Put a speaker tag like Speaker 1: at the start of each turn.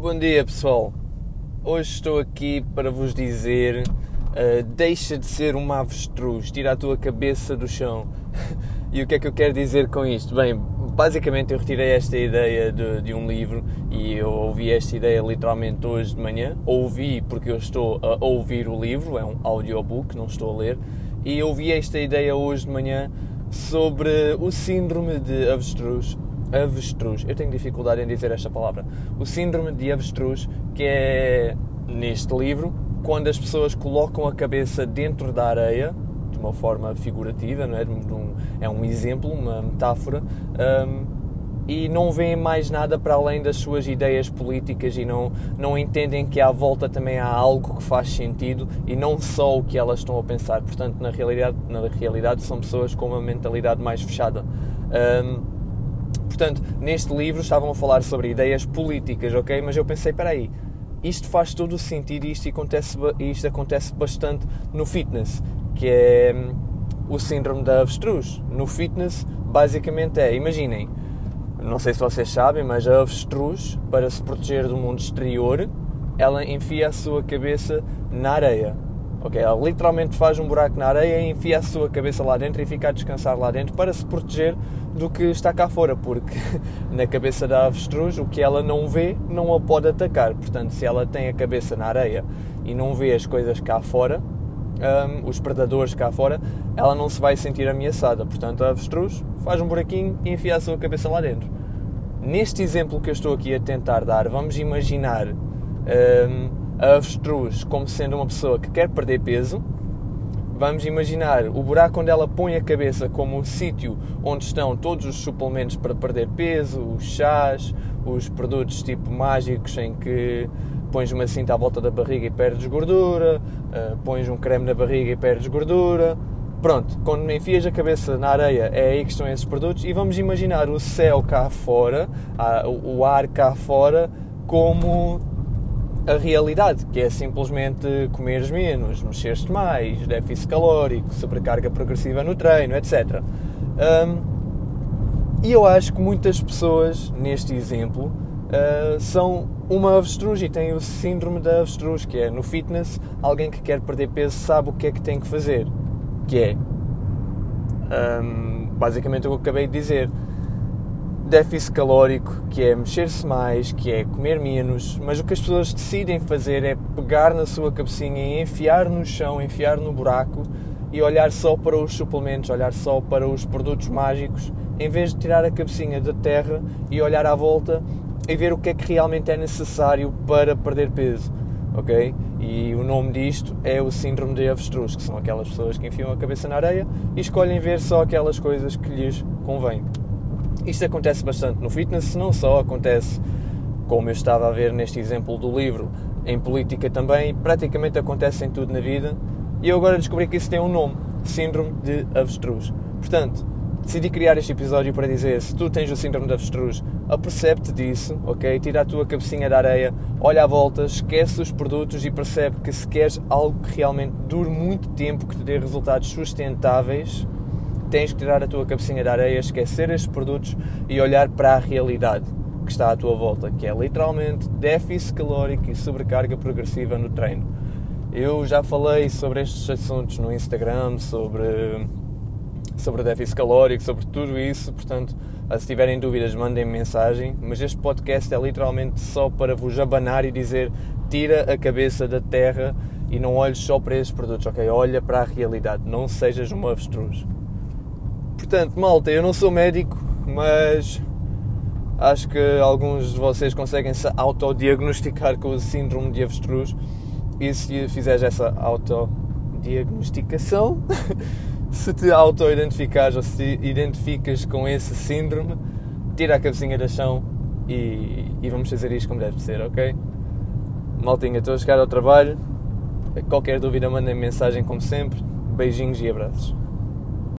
Speaker 1: Bom dia pessoal. Hoje estou aqui para vos dizer: uh, deixa de ser uma avestruz, tira a tua cabeça do chão. e o que é que eu quero dizer com isto? Bem, basicamente eu retirei esta ideia de, de, um livro e eu ouvi esta ideia literalmente hoje de manhã. Ouvi porque eu estou a ouvir o livro, é um audiobook, não estou a ler. E ouvi esta ideia hoje de manhã sobre o síndrome de avestruz avestruz. Eu tenho dificuldade em dizer esta palavra. O síndrome de avestruz, que é neste livro, quando as pessoas colocam a cabeça dentro da areia, de uma forma figurativa, não é? Um, é um exemplo, uma metáfora, um, e não veem mais nada para além das suas ideias políticas e não, não entendem que à volta também há algo que faz sentido e não só o que elas estão a pensar. Portanto, na realidade, na realidade são pessoas com uma mentalidade mais fechada. Um, Portanto, neste livro estavam a falar sobre ideias políticas, ok? Mas eu pensei, espera aí, isto faz todo o sentido e isto acontece, isto acontece bastante no fitness, que é hum, o síndrome da avestruz. No fitness, basicamente é, imaginem, não sei se vocês sabem, mas a avestruz, para se proteger do mundo exterior, ela enfia a sua cabeça na areia. Ok, ela literalmente faz um buraco na areia e enfia a sua cabeça lá dentro e fica a descansar lá dentro para se proteger do que está cá fora, porque na cabeça da avestruz o que ela não vê não a pode atacar. Portanto, se ela tem a cabeça na areia e não vê as coisas cá fora, um, os predadores cá fora, ela não se vai sentir ameaçada. Portanto, a avestruz faz um buraquinho e enfia a sua cabeça lá dentro. Neste exemplo que eu estou aqui a tentar dar, vamos imaginar um, avestruz como sendo uma pessoa que quer perder peso Vamos imaginar o buraco onde ela põe a cabeça como o sítio onde estão todos os suplementos para perder peso, os chás, os produtos tipo mágicos em que pões uma cinta à volta da barriga e perdes gordura, uh, pões um creme na barriga e perdes gordura. Pronto, quando enfias a cabeça na areia é aí que estão esses produtos e vamos imaginar o céu cá fora, o ar cá fora, como a realidade, que é simplesmente comeres menos, mexeres-te mais, déficit calórico, sobrecarga progressiva no treino, etc. Um, e eu acho que muitas pessoas, neste exemplo, uh, são uma avestruz e têm o síndrome da avestruz, que é no fitness, alguém que quer perder peso sabe o que é que tem que fazer, que é um, basicamente o que eu acabei de dizer déficit calórico, que é mexer-se mais, que é comer menos, mas o que as pessoas decidem fazer é pegar na sua cabecinha e enfiar no chão, enfiar no buraco e olhar só para os suplementos, olhar só para os produtos mágicos, em vez de tirar a cabecinha da terra e olhar à volta e ver o que é que realmente é necessário para perder peso, ok? E o nome disto é o síndrome de avestruz, que são aquelas pessoas que enfiam a cabeça na areia e escolhem ver só aquelas coisas que lhes convêm. Isto acontece bastante no fitness, não só acontece, como eu estava a ver neste exemplo do livro, em política também, praticamente acontece em tudo na vida. E eu agora descobri que isso tem um nome: Síndrome de Avestruz. Portanto, decidi criar este episódio para dizer: se tu tens o síndrome de avestruz, apercebe-te disso, ok? Tira a tua cabecinha da areia, olha à volta, esquece os produtos e percebe que se queres algo que realmente dure muito tempo, que te dê resultados sustentáveis, tens que tirar a tua cabecinha da areia, esquecer estes produtos e olhar para a realidade que está à tua volta, que é literalmente déficit calórico e sobrecarga progressiva no treino. Eu já falei sobre estes assuntos no Instagram, sobre, sobre déficit calórico, sobre tudo isso, portanto, se tiverem dúvidas, mandem -me mensagem. Mas este podcast é literalmente só para vos abanar e dizer: tira a cabeça da terra e não olhes só para esses produtos, ok? Olha para a realidade, não sejas uma avestruz. Portanto, malta, eu não sou médico, mas acho que alguns de vocês conseguem se autodiagnosticar com o síndrome de avestruz e se fizeres essa autodiagnosticação, se te auto-identificares ou se identificas com esse síndrome, tira a cabecinha da chão e, e vamos fazer isto como deve ser, ok? Maltinha, estou a chegar ao trabalho. Qualquer dúvida, mandem mensagem como sempre. Beijinhos e abraços.